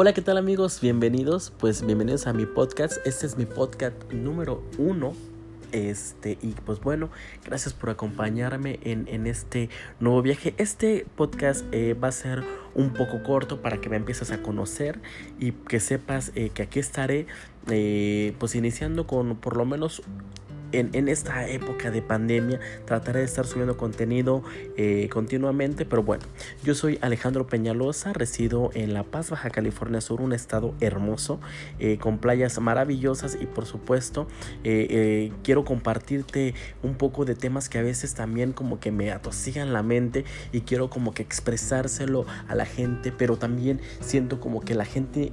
Hola, ¿qué tal amigos? Bienvenidos, pues bienvenidos a mi podcast. Este es mi podcast número uno. Este, y pues bueno, gracias por acompañarme en, este nuevo viaje. Este podcast eh, va a ser un poco corto para que me empieces a conocer y que sepas eh, que aquí estaré, eh, pues iniciando con por lo menos en, esta época de pandemia trataré de estar subiendo contenido eh, continuamente, pero bueno, yo soy Alejandro Peñalosa, resido en La Paz, Baja California Sur, un estado hermoso, eh, con playas maravillosas y por supuesto eh, quiero compartirte un poco de temas que a veces también como que me atosigan la mente y quiero como que expresárselo a la gente, pero también siento como que la gente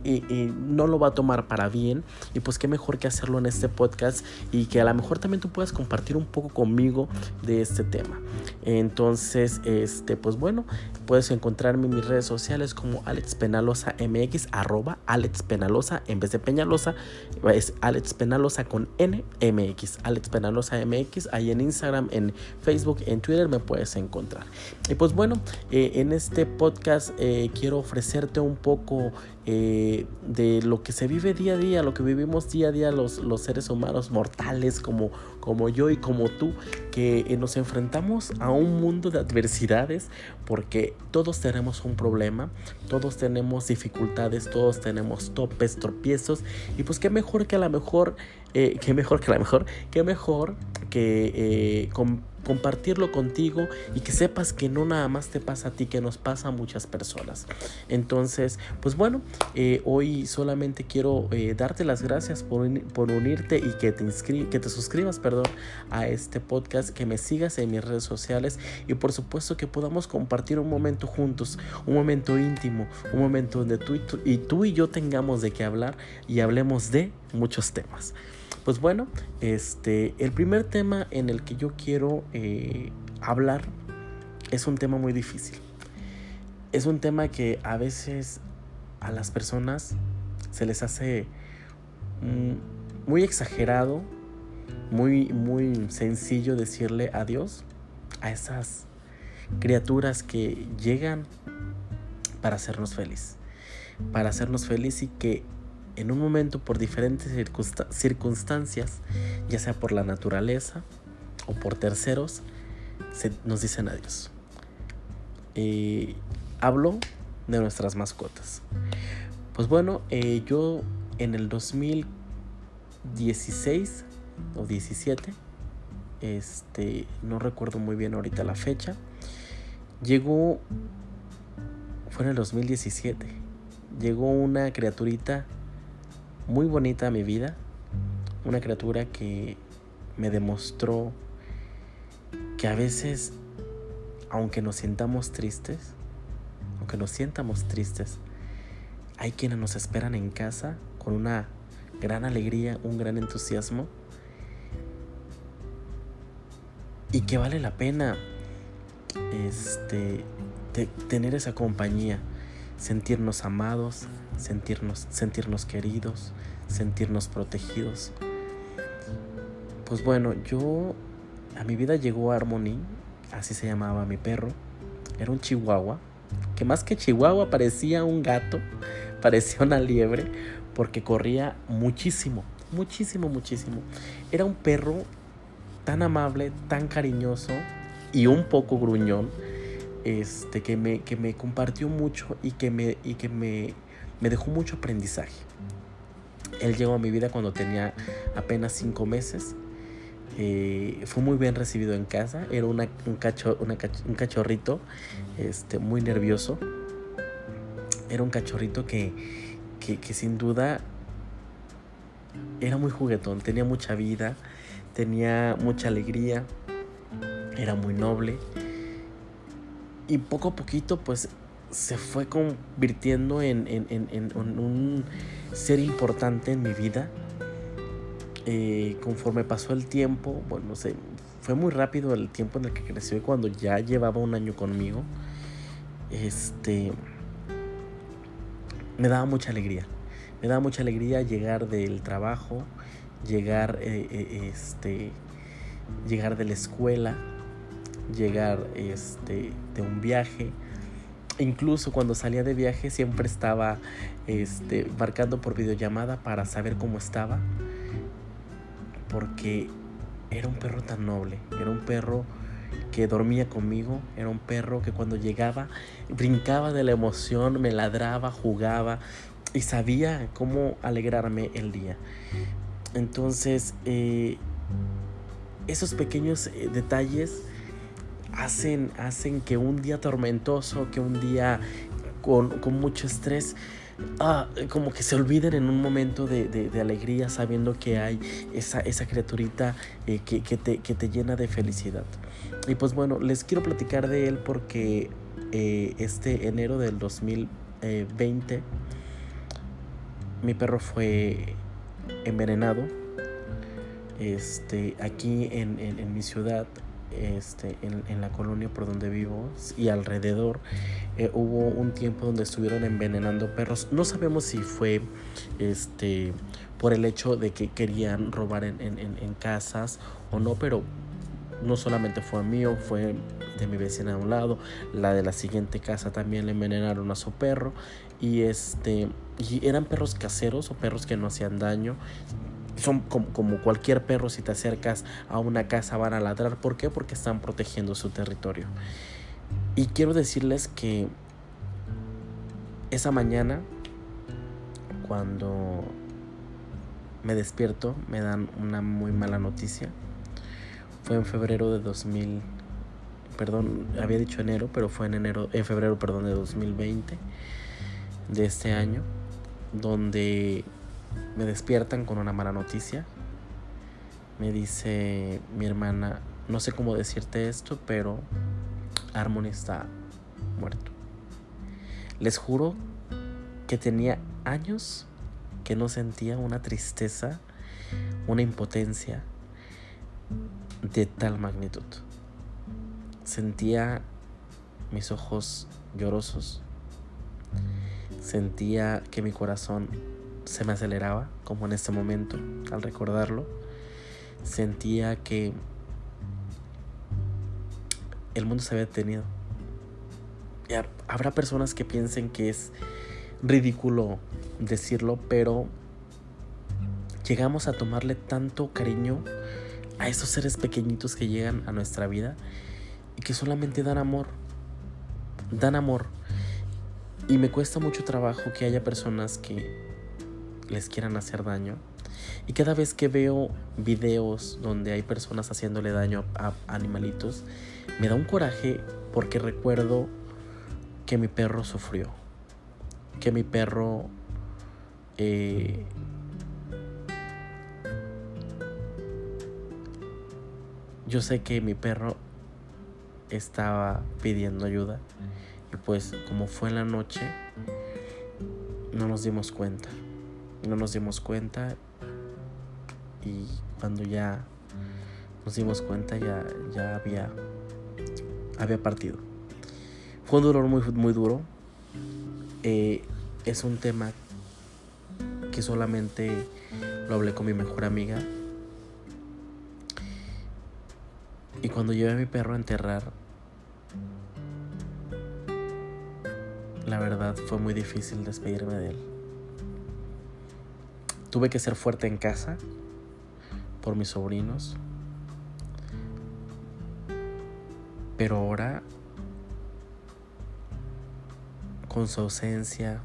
no lo va a tomar para bien y pues qué mejor que hacerlo en este podcast y que a lo mejor también tú puedas compartir un poco conmigo de este tema. Entonces, este, pues bueno, puedes encontrarme en mis redes sociales como Alex Penalosa MX, arroba Alex Penalosa en vez de Peñalosa, es Alex Penalosa con N MX, Alex Penalosa MX, ahí en Instagram, en Facebook, en Twitter me puedes encontrar. Y pues bueno, eh, en este podcast eh, quiero ofrecerte un poco eh, de lo que se vive día a día, lo que vivimos día a día los, los seres humanos mortales como, como yo y como tú, que eh, nos enfrentamos a un mundo de adversidades porque todos tenemos un problema, todos tenemos dificultades, todos tenemos topes, tropiezos y pues qué mejor que a la mejor, eh, qué mejor que a la mejor, qué mejor que con compartirlo contigo y que sepas que no nada más te pasa a ti, que nos pasa a muchas personas. Entonces, pues bueno, eh, hoy solamente quiero eh, darte las gracias por, por unirte y que te, que te suscribas perdón, a este podcast, que me sigas en mis redes sociales y por supuesto que podamos compartir un momento juntos, un momento íntimo, un momento donde tú y, tú, y, tú y yo tengamos de qué hablar y hablemos de muchos temas. Pues bueno, este, el primer tema en el que yo quiero eh, hablar es un tema muy difícil. Es un tema que a veces a las personas se les hace mm, muy exagerado, muy, muy sencillo decirle adiós a esas criaturas que llegan para hacernos feliz. Para hacernos feliz y que en un momento por diferentes circunstancias, ya sea por la naturaleza o por terceros, nos dicen adiós. Eh, hablo de nuestras mascotas. Pues bueno, eh, yo en el 2016 o 17, este, no recuerdo muy bien ahorita la fecha, llegó, fue en el 2017, llegó una criaturita muy bonita mi vida. Una criatura que me demostró que a veces, aunque nos sientamos tristes, aunque nos sientamos tristes, hay quienes nos esperan en casa con una gran alegría, un gran entusiasmo y que vale la pena este, tener esa compañía sentirnos amados, sentirnos, sentirnos queridos, sentirnos protegidos. Pues bueno, yo a mi vida llegó Harmony, así se llamaba mi perro. Era un chihuahua, que más que chihuahua parecía un gato, parecía una liebre, porque corría muchísimo, muchísimo, muchísimo. Era un perro tan amable, tan cariñoso y un poco gruñón este, que, me, que me compartió mucho y que, me, y que me, me dejó mucho aprendizaje. Él llegó a mi vida cuando tenía apenas cinco meses. Eh, fue muy bien recibido en casa. Era un, cacho, un cachorrito este, muy nervioso. Era un cachorrito que, que, que sin duda era muy juguetón. Tenía mucha vida, tenía mucha alegría, era muy noble y poco a poquito pues se fue convirtiendo en, un ser importante en mi vida. Eh, conforme pasó el tiempo, bueno, no sé, fue muy rápido el tiempo en el que creció y cuando ya llevaba un año conmigo, este, me daba mucha alegría. Me daba mucha alegría llegar del trabajo, llegar, eh, eh, este, llegar de la escuela, llegar este, de un viaje, incluso cuando salía de viaje siempre estaba este, marcando por videollamada para saber cómo estaba. Porque era un perro tan noble, era un perro que dormía conmigo, era un perro que cuando llegaba brincaba de la emoción, me ladraba, jugaba y sabía cómo alegrarme el día. Entonces, eh, esos pequeños eh, detalles hacen, hacen que un día tormentoso, que un día con, mucho estrés, ah, como que se olviden en un momento de, alegría sabiendo que hay esa, esa criaturita eh, que, te, que, te, llena de felicidad. Y pues bueno, les quiero platicar de él porque eh, este enero del 2020 mi perro fue envenenado. Este, aquí en, en mi ciudad este, en, la colonia por donde vivo y alrededor eh, hubo un tiempo donde estuvieron envenenando perros. No sabemos si fue este, por el hecho de que querían robar en, casas o no, pero no solamente fue mío, fue de mi vecina a un lado, la de la siguiente casa también le envenenaron a su perro y este y eran perros caseros o perros que no hacían daño son como, cualquier perro, si te acercas a una casa van a ladrar. ¿Por qué? Porque están protegiendo su territorio. Y quiero decirles que esa mañana, cuando me despierto, me dan una muy mala noticia. Fue en febrero de 2000, perdón, había dicho enero, pero fue en enero, en febrero, perdón, de 2020, de este año, donde me despiertan con una mala noticia. Me dice mi hermana, no sé cómo decirte esto, pero Harmony está muerto. Les juro que tenía años que no sentía una tristeza, una impotencia de tal magnitud. Sentía mis ojos llorosos. Sentía que mi corazón se me aceleraba, como en este momento, al recordarlo. Sentía que el mundo se había detenido. habrá personas que piensen que es ridículo decirlo, pero llegamos a tomarle tanto cariño a esos seres pequeñitos que llegan a nuestra vida y que solamente dan amor. Dan amor. Y me cuesta mucho trabajo que haya personas que les quieran hacer daño. Y cada vez que veo videos donde hay personas haciéndole daño a animalitos, me da un coraje porque recuerdo que mi perro sufrió. Que mi perro... Eh, yo sé que mi perro estaba pidiendo ayuda. Y pues como fue en la noche, no nos dimos cuenta no nos dimos cuenta y cuando ya nos dimos cuenta ya, ya había, había partido. Fue un dolor muy, muy duro. Eh, es un tema que solamente lo hablé con mi mejor amiga. Y cuando llevé a mi perro a enterrar, la verdad fue muy difícil despedirme de él. Tuve que ser fuerte en casa por mis sobrinos. Pero ahora, con su ausencia,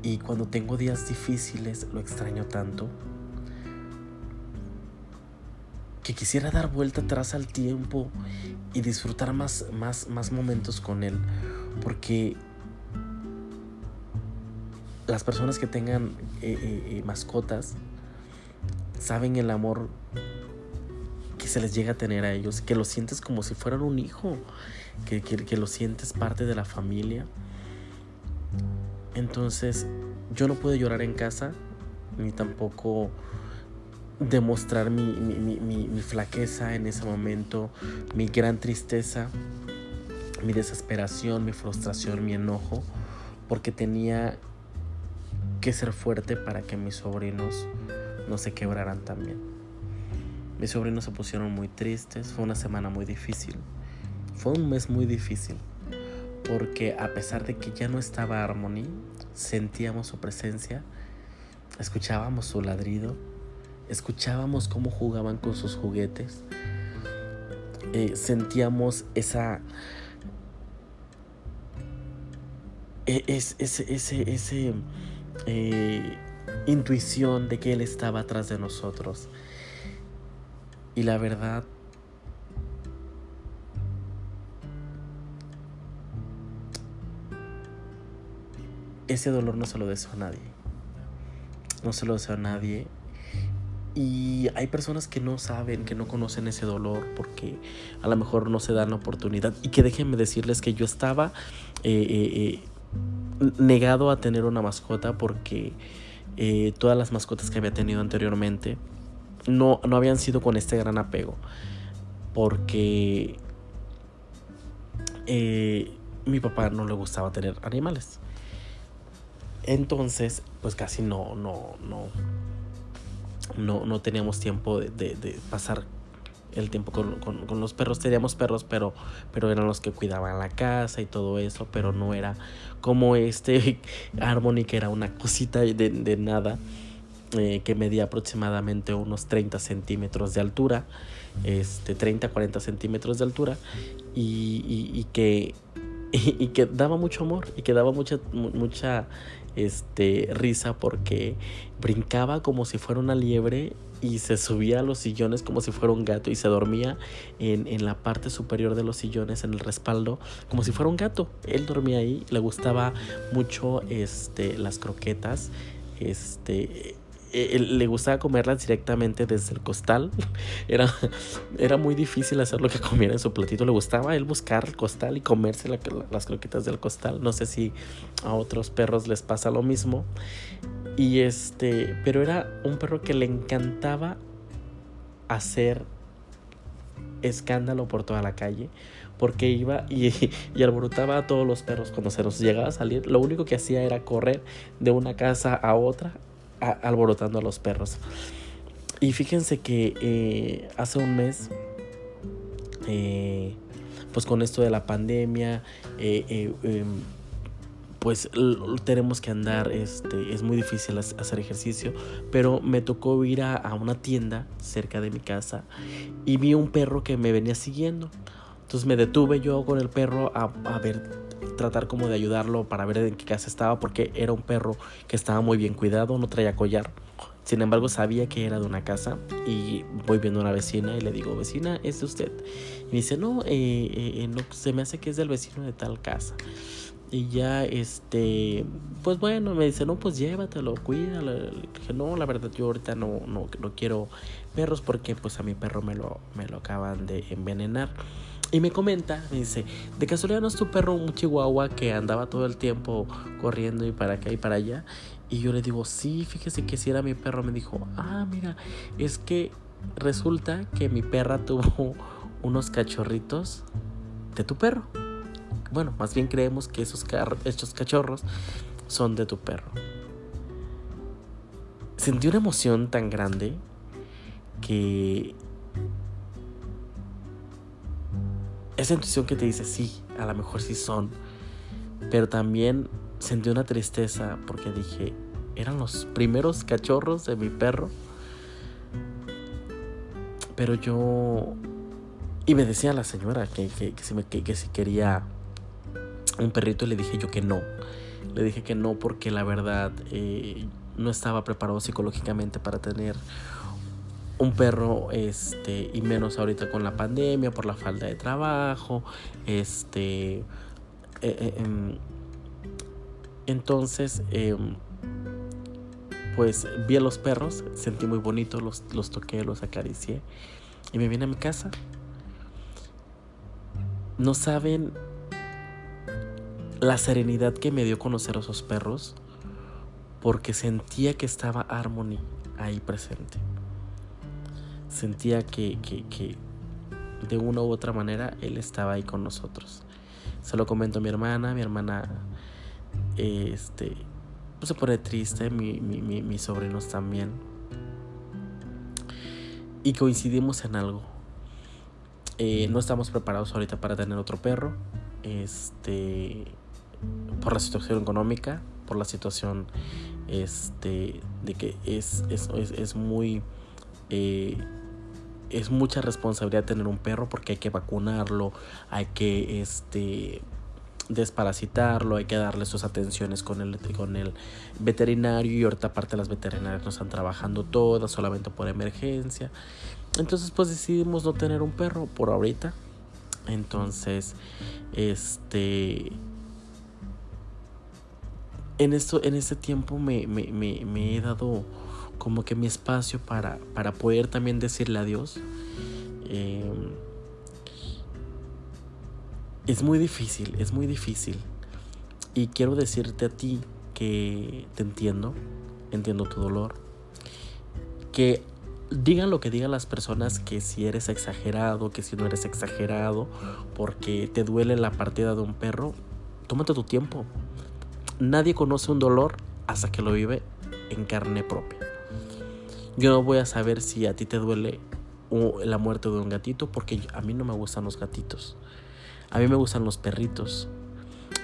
y cuando tengo días difíciles, lo extraño tanto, que quisiera dar vuelta atrás al tiempo y disfrutar más, más, más momentos con él. Porque las personas que tengan eh, eh, eh, mascotas saben el amor que se les llega a tener a ellos, que lo sientes como si fueran un hijo, que, que, lo sientes parte de la familia. Entonces, yo no puedo llorar en casa, ni tampoco demostrar mi, mi, flaqueza en ese momento, mi gran tristeza, mi desesperación, mi frustración, mi enojo, porque tenía ser fuerte para que mis sobrinos no se quebraran también. Mis sobrinos se pusieron muy tristes, fue una semana muy difícil. fue un mes muy difícil porque a pesar de que ya no estaba Harmony, sentíamos su presencia, escuchábamos su ladrido, escuchábamos cómo jugaban con sus juguetes, eh, sentíamos esa... E, ese, ese, ese eh, intuición de que Él estaba atrás de nosotros. Y la verdad, ese dolor no se lo deseo a nadie. No se lo deseo a nadie. Y hay personas que no saben, que no conocen ese dolor porque a lo mejor no se dan la oportunidad. Y que déjenme decirles que yo estaba eh, eh, negado a tener una mascota porque todas las mascotas que había tenido anteriormente no, no habían sido con este gran apego. Porque mi papá no le gustaba tener animales. Entonces, pues casi no, no, no, no, no teníamos tiempo de, pasar el tiempo con, los perros. Teníamos perros, pero, pero eran los que cuidaban la casa y todo eso, pero no era como este Harmony, que era una cosita de, nada, eh, que medía aproximadamente unos 30 centímetros de altura, este, 30, 40 centímetros de altura, y, y, que, y, que daba mucho amor y que daba mucha, mucha este, risa porque brincaba como si fuera una liebre y se subía a los sillones como si fuera un gato y se dormía en, en, la parte superior de los sillones, en el respaldo, como si fuera un gato. Él dormía ahí, le gustaba mucho este, las croquetas. Este, eh, le gustaba comerlas directamente desde el costal. Era, era muy difícil hacer lo que comiera en su platito. Le gustaba él buscar el costal y comerse las croquetas del costal. No sé si a otros perros les pasa lo mismo. Y este, pero era un perro que le encantaba hacer escándalo por toda la calle porque iba y, y, alborotaba a todos los perros cuando se nos llegaba a salir. Lo único que hacía era correr de una casa a otra alborotando a los perros. Y fíjense que eh, hace un mes, eh, pues con esto de la pandemia, eh, em, pues tenemos que andar, este, es muy difícil hacer ejercicio, pero me tocó ir a, una tienda cerca de mi casa y vi un perro que me venía siguiendo. Entonces me detuve yo con el perro a, ver tratar como de ayudarlo para ver en qué casa estaba porque era un perro que estaba muy bien cuidado, no traía collar. Sin embargo, sabía que era de una casa y voy viendo a una vecina y le digo, vecina, ¿es de usted? Y me dice, no, eh, eh, no, se me hace que es del vecino de tal casa. Y ya, este, pues bueno, me dice, no, pues llévatelo, cuídalo. No, la verdad, yo ahorita no, no, no quiero perros porque pues a mi perro me lo, me lo acaban de envenenar. Y me comenta, me dice, de casualidad no es tu perro un chihuahua que andaba todo el tiempo corriendo y para acá y para allá. Y yo le digo, sí, fíjese que si era mi perro. Me dijo, ah, mira, es que resulta que mi perra tuvo unos cachorritos de tu perro. Bueno, más bien creemos que esos, estos cachorros son de tu perro. Sentí una emoción tan grande que esa intuición que te dice, sí, a lo mejor sí son, pero también sentí una tristeza porque dije, eran los primeros cachorros de mi perro, pero yo... Y me decía la señora que, que, que, si quería un perrito y le dije yo que no. Le dije que no porque la verdad eh, no estaba preparado psicológicamente para tener un perro este y menos ahorita con la pandemia por la falta de trabajo este eh, eh, em, entonces em, pues vi a los perros sentí muy bonito los, los toqué los acaricié y me vine a mi casa no saben la serenidad que me dio conocer a esos perros porque sentía que estaba Harmony ahí presente sentía que, que, de una u otra manera él estaba ahí con nosotros. Se lo comento a mi hermana, mi hermana este, pues se pone triste, mi, mi, mis sobrinos también. Y coincidimos en algo. Eh, no estamos preparados ahorita para tener otro perro. Este. Por la situación económica. Por la situación. Este. De que es. Es, es, muy. Eh, es mucha responsabilidad tener un perro porque hay que vacunarlo. Hay que. Este desparasitarlo, hay que darle sus atenciones con el, con el veterinario y ahorita aparte las veterinarias no están trabajando todas, solamente por emergencia. Entonces pues decidimos no tener un perro por ahorita. Entonces, este... En, esto, en este tiempo me, me, he dado como que mi espacio para, para poder también decirle adiós. Eh, es muy difícil, es muy difícil. Y quiero decirte a ti que te entiendo, entiendo tu dolor. Que digan lo que digan las personas, que si eres exagerado, que si no eres exagerado, porque te duele la partida de un perro, tómate tu tiempo. Nadie conoce un dolor hasta que lo vive en carne propia. Yo no voy a saber si a ti te duele la muerte de un gatito porque a mí no me gustan los gatitos. A mí me gustan los perritos,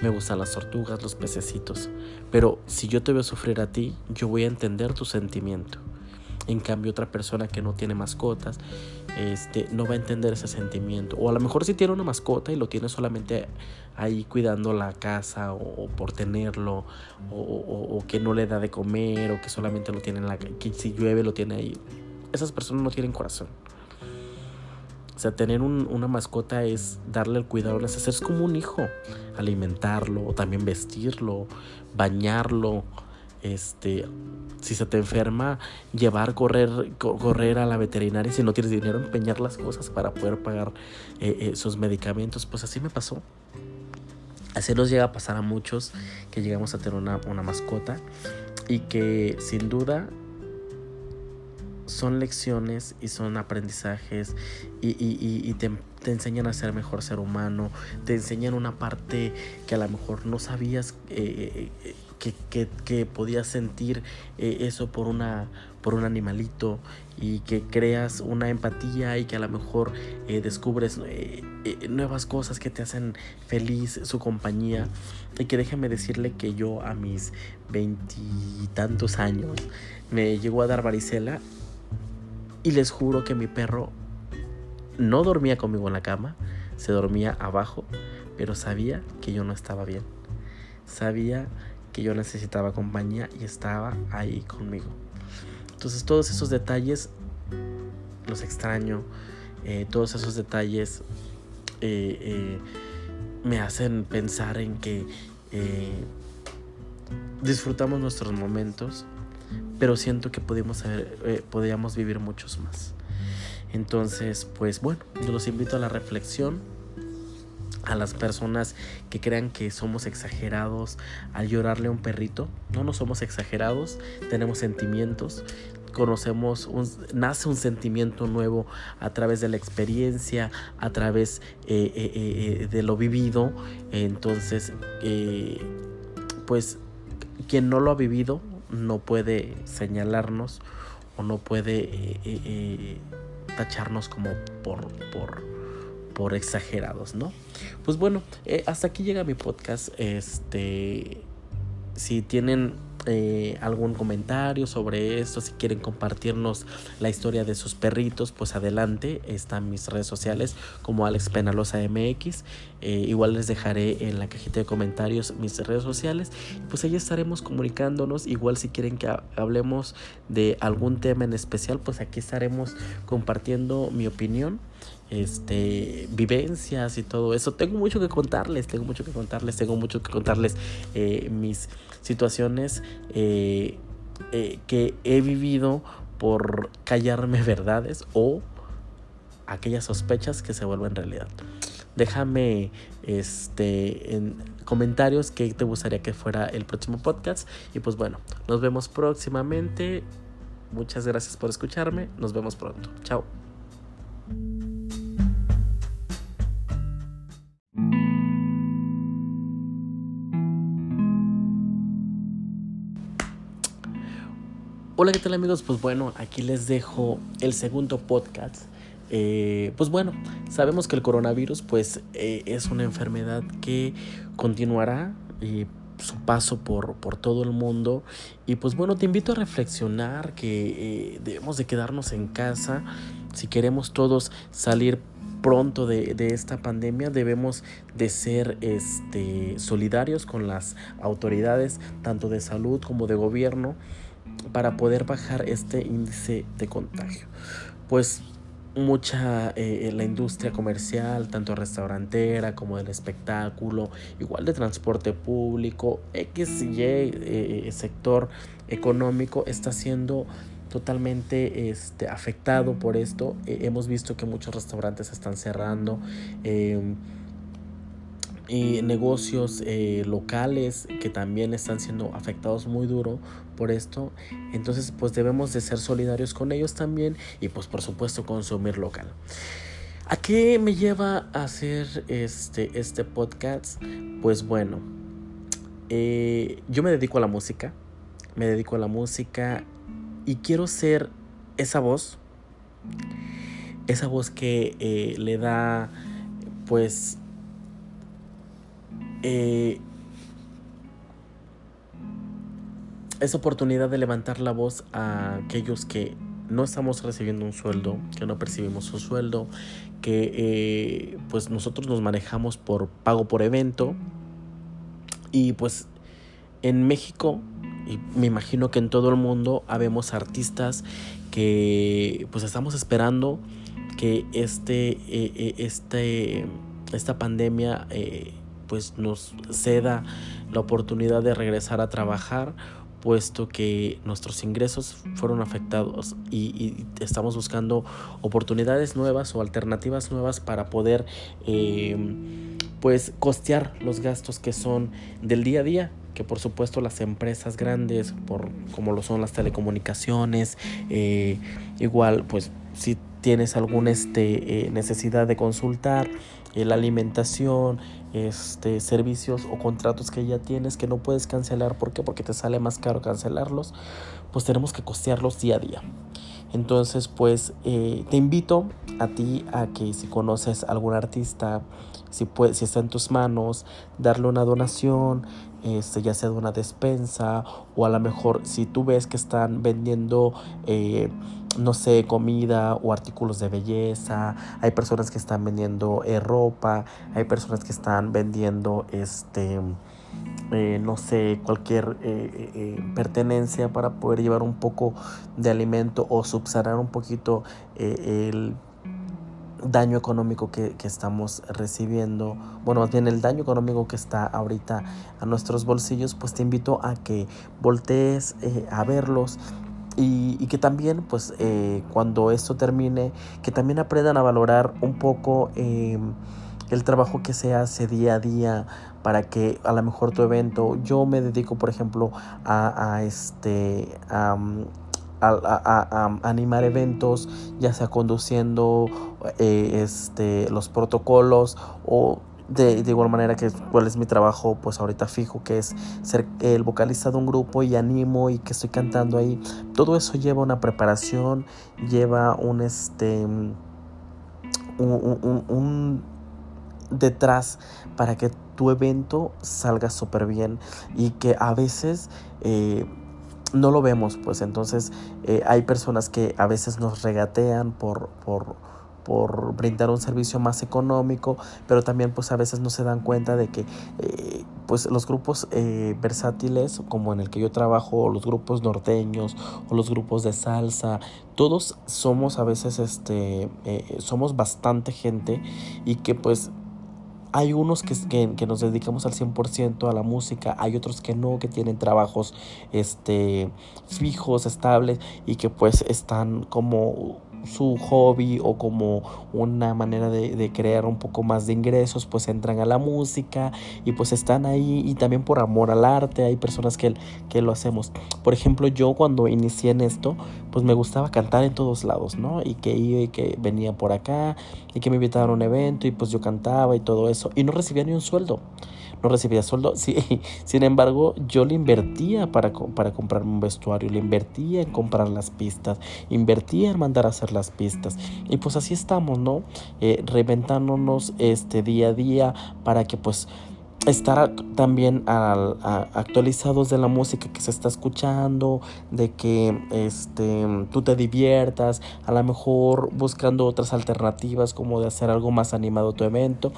me gustan las tortugas, los pececitos, pero si yo te veo sufrir a ti, yo voy a entender tu sentimiento. En cambio, otra persona que no tiene mascotas, este, no va a entender ese sentimiento. O a lo mejor si tiene una mascota y lo tiene solamente ahí cuidando la casa o, por tenerlo, o, que no le da de comer, o que solamente lo tiene en la que si llueve lo tiene ahí. Esas personas no tienen corazón. O sea, tener una mascota es darle el cuidado necesario. Es como un hijo. Alimentarlo, también vestirlo, bañarlo. Este, si se te enferma, llevar, correr, correr a la veterinaria. Si no tienes dinero, empeñar las cosas para poder pagar eh, eh, sus medicamentos. Pues así me pasó. Así nos llega a pasar a muchos que llegamos a tener una, una mascota y que sin duda son lecciones y son aprendizajes y, te, enseñan a ser mejor ser humano, te enseñan una parte que a lo mejor no sabías eh, eh, que, podías sentir eh, eso por, una, por un animalito y que creas una empatía y que a lo mejor descubres nuevas cosas que te hacen feliz su compañía y que déjame decirle que yo a mis veintitantos años me llegó a dar varicela y les juro que mi perro no dormía conmigo en la cama, se dormía abajo, pero sabía que yo no estaba bien. Sabía que yo necesitaba compañía y estaba ahí conmigo. Entonces todos esos detalles los extraño, eh, todos esos detalles eh, eh, me hacen pensar en que disfrutamos nuestros momentos pero siento que podíamos, haber, podíamos vivir muchos más. Entonces, pues bueno, yo los invito a la reflexión, a las personas que crean que somos exagerados al llorarle a un perrito. No, no somos exagerados, tenemos sentimientos, conocemos, nace un sentimiento nuevo a través de la experiencia, a través eh, eh, de lo vivido. Entonces, pues quien no lo ha vivido no puede señalarnos o no puede eh, eh, eh, tacharnos como por, por, por, exagerados, ¿no? Pues bueno, hasta aquí llega mi podcast. Este, si tienen eh, algún comentario sobre esto, si quieren compartirnos la historia de sus perritos, pues adelante, están mis redes sociales como Alex Penalosa MX. Eh, igual les dejaré en la cajita de comentarios mis redes sociales. Pues ahí estaremos comunicándonos. Igual si quieren que hablemos de algún tema en especial, pues aquí estaremos compartiendo mi opinión este vivencias y todo eso. Tengo mucho que contarles, tengo mucho que contarles, tengo mucho que contarles eh, mis situaciones eh, eh, que he vivido por callarme verdades o aquellas sospechas que se vuelven realidad. Déjame este en comentarios qué te gustaría que fuera el próximo podcast y pues bueno, nos vemos próximamente. Muchas gracias por escucharme. Nos vemos pronto. Chao. Hola, ¿qué tal amigos? Pues bueno, aquí les dejo el segundo podcast. Eh, pues bueno, sabemos que el coronavirus pues eh, es una enfermedad que continuará y su paso por, por, todo el mundo. Y pues bueno te invito a reflexionar que debemos de quedarnos en casa. Si queremos todos salir pronto de, de, esta pandemia debemos de ser este, solidarios con las autoridades tanto de salud como de gobierno para poder bajar este índice de contagio. Pues mucha eh, la industria comercial, tanto restaurantera como del espectáculo, igual de transporte público, X y Y eh, sector económico está siendo totalmente este, afectado por esto. Eh, hemos visto que muchos restaurantes están cerrando. Em, y negocios eh, locales que también están siendo afectados muy duro por esto entonces pues debemos de ser solidarios con ellos también y pues por supuesto consumir local ¿A qué me lleva a hacer este, este podcast? Pues bueno, eh, yo me dedico a la música, me dedico a la música y quiero ser esa voz, esa voz que eh, le da pues eh, esa oportunidad de levantar la voz a aquellos que no estamos recibiendo un sueldo, que no percibimos un sueldo, que eh, pues nosotros nos manejamos por pago por evento. Y pues en México y me imagino que en todo el mundo habemos artistas que pues estamos esperando que este, eh, eh, este esta pandemia pues nos ceda la oportunidad de regresar a trabajar puesto que nuestros ingresos fueron afectados y, estamos buscando oportunidades nuevas o alternativas nuevas para poder pues costear los gastos que son del día a día que por supuesto las empresas grandes, por, como lo son las telecomunicaciones, eh, igual pues si tienes alguna este, eh, necesidad de consultar eh, la alimentación, este, servicios o contratos que ya tienes que no puedes cancelar, ¿por qué? Porque te sale más caro cancelarlos, pues tenemos que costearlos día a día. Entonces, pues te invito a ti a que si conoces algún artista, si, puede, si está en tus manos, darle una donación, este, ya sea de una despensa o a lo mejor si tú ves que están vendiendo eh, no sé, comida o artículos de belleza, hay personas que están vendiendo eh, ropa, hay personas que están vendiendo este eh, no sé, cualquier pertenencia para poder llevar un poco de alimento o subsanar un poquito el daño económico que, estamos recibiendo, bueno, más bien el daño económico que está ahorita a nuestros bolsillos, pues te invito a que voltees eh, a verlos y, que también, pues, eh, cuando esto termine, que también aprendan a valorar un poco em, el trabajo que se hace día a día para que a lo mejor tu evento, yo me dedico, por ejemplo, a, a este, a a, animar eventos, ya sea conduciendo eh, este, los protocolos o de, de, igual manera que cuál es mi trabajo pues ahorita fijo que es ser el vocalista de un grupo y animo y que estoy cantando ahí. Todo eso lleva una preparación lleva un este un, detrás para que tu evento salga súper bien y que a veces eh, no lo vemos, pues. Entonces eh, hay personas que a veces nos regatean por, por, por, brindar un servicio más económico, pero también pues a veces no se dan cuenta de que eh, pues los grupos eh, versátiles como en el que yo trabajo, los grupos norteños o los grupos de salsa, todos somos a veces este, somos bastante gente y que pues hay unos que, que, nos dedicamos al 100% a la música, hay otros que no, que tienen trabajos este, fijos, estables y que pues están como su hobby o como una manera de, crear un poco más de ingresos, pues entran a la música y pues están ahí y también por amor al arte hay personas que, que lo hacemos. Por ejemplo, yo cuando inicié en esto, pues me gustaba cantar en todos lados, ¿no? Y que iba y que venía por acá y que me invitaban a un evento y pues yo cantaba y todo eso y no recibía ni un sueldo no recibía sueldo. Sí, sin embargo, yo le invertía para, para comprarme un vestuario, le invertía en comprar las pistas, invertía en mandar a hacer las pistas. Y pues así estamos, ¿no? Eh, reventándonos este día a día para que pues estar también actualizados de la música que se está escuchando, de que este, tú te diviertas, a lo mejor buscando otras alternativas como de hacer algo más animado tu evento.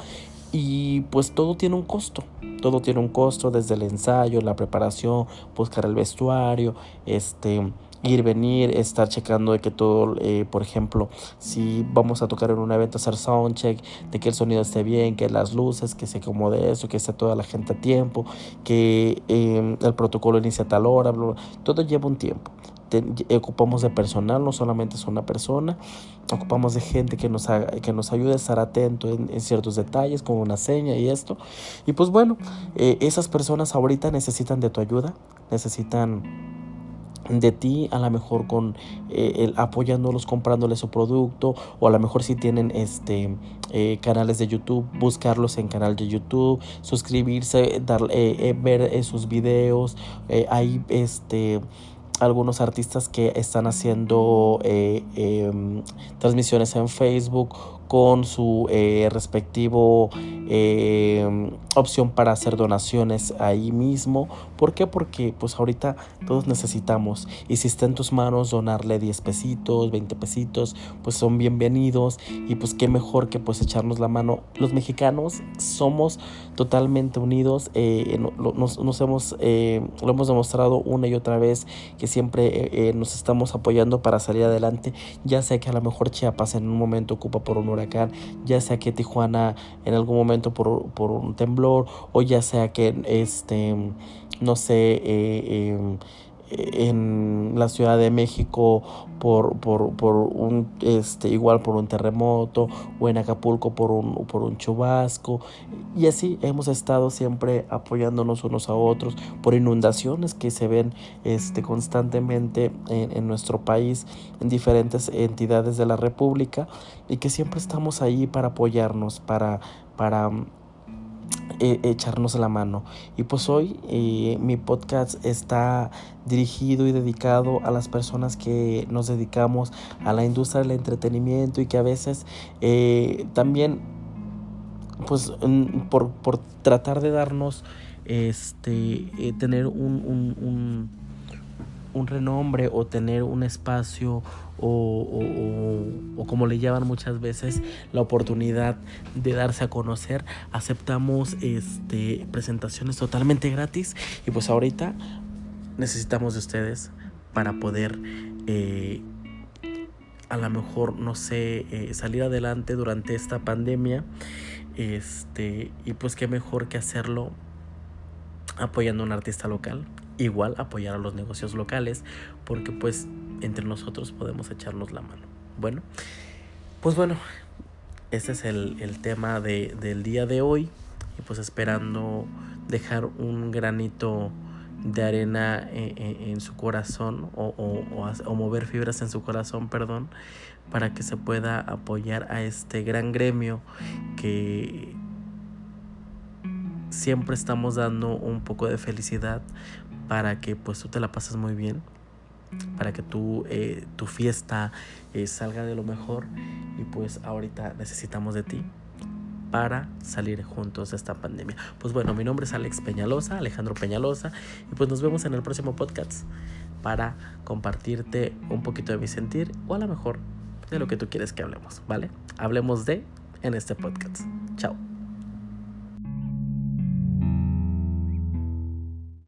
Y pues todo tiene un costo, todo tiene un costo desde el ensayo, la preparación, buscar el vestuario, este, ir, venir, estar checando de que todo, eh, por ejemplo, si vamos a tocar en un evento, hacer soundcheck, de que el sonido esté bien, que las luces, que se acomode eso, que esté toda la gente a tiempo, que em, el protocolo inicia a tal hora, todo lleva un tiempo. Ocupamos de personal, no solamente es una persona, ocupamos de gente que nos, haga, que nos ayude a estar atento en, ciertos detalles, como una seña y esto. Y pues bueno, eh, esas personas ahorita necesitan de tu ayuda, necesitan de ti, a lo mejor con eh, apoyándolos, comprándoles su producto, o a lo mejor si tienen este eh, canales de YouTube, buscarlos en canal de YouTube, suscribirse, dar, ver sus videos, ahí este algunos artistas que están haciendo em, transmisiones en Facebook con su eh, respectivo eh, opción para hacer donaciones ahí mismo. ¿Por qué? Porque pues ahorita todos necesitamos y si está en tus manos donarle 10 pesitos, 20 pesitos, pues son bienvenidos y pues qué mejor que pues echarnos la mano. Los mexicanos somos totalmente unidos, eh, nos, hemos, lo hemos demostrado una y otra vez que siempre nos estamos apoyando para salir adelante, ya sea que a lo mejor Chiapas en un momento ocupa por un ya sea que Tijuana en algún momento por, por un temblor o ya sea que este, no sé, eh, em, en la Ciudad de México por, por, por, un este igual por un terremoto o en Acapulco por un, por un chubasco. Y así hemos estado siempre apoyándonos unos a otros por inundaciones que se ven este constantemente en, en nuestro país en diferentes entidades de la República y que siempre estamos ahí para apoyarnos para para e, echarnos la mano. Y pues hoy eh, mi podcast está dirigido y dedicado a las personas que nos dedicamos a la industria del entretenimiento y que a veces eh, también pues por, por, tratar de darnos este eh, tener un un renombre o tener un espacio o, o, como le llaman muchas veces la oportunidad de darse a conocer aceptamos este presentaciones totalmente gratis y pues ahorita necesitamos de ustedes para poder eh, a lo mejor no sé eh, salir adelante durante esta pandemia este y pues qué mejor que hacerlo apoyando a un artista local igual apoyar a los negocios locales porque pues entre nosotros podemos echarnos la mano. Bueno, pues bueno, ese es el, tema de, del día de hoy y pues esperando dejar un granito de arena en, su corazón o, o, mover fibras en su corazón, perdón, para que se pueda apoyar a este gran gremio que siempre estamos dando un poco de felicidad para que pues tú te la pases muy bien, para que tú, eh, tu fiesta eh, salga de lo mejor y pues ahorita necesitamos de ti para salir juntos de esta pandemia. Pues bueno, mi nombre es Alex Peñalosa, Alejandro Peñalosa, y pues nos vemos en el próximo podcast para compartirte un poquito de mi sentir o a lo mejor de lo que tú quieres que hablemos, ¿vale? Hablemos de en este podcast. Chao.